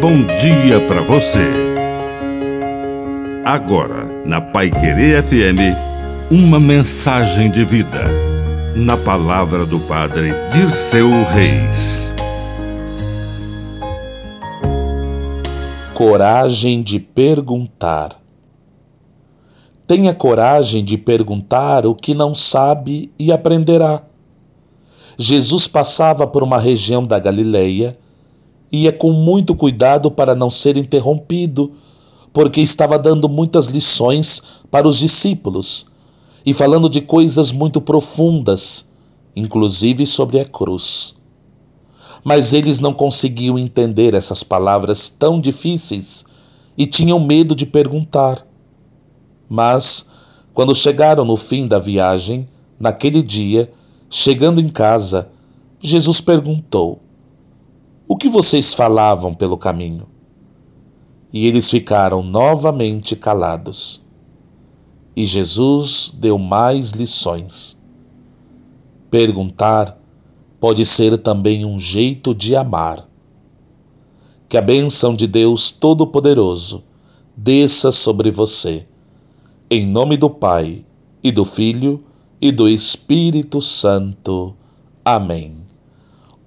bom dia para você. Agora, na Pai Querer FM, uma mensagem de vida. Na palavra do Padre Dirceu Reis. Coragem de perguntar. Tenha coragem de perguntar o que não sabe e aprenderá. Jesus passava por uma região da Galileia ia com muito cuidado para não ser interrompido, porque estava dando muitas lições para os discípulos e falando de coisas muito profundas, inclusive sobre a cruz. Mas eles não conseguiam entender essas palavras tão difíceis e tinham medo de perguntar. Mas, quando chegaram no fim da viagem, naquele dia, chegando em casa, Jesus perguntou: o que vocês falavam pelo caminho? E eles ficaram novamente calados. E Jesus deu mais lições. Perguntar pode ser também um jeito de amar. Que a bênção de Deus Todo-Poderoso desça sobre você. Em nome do Pai, e do Filho, e do Espírito Santo. Amém.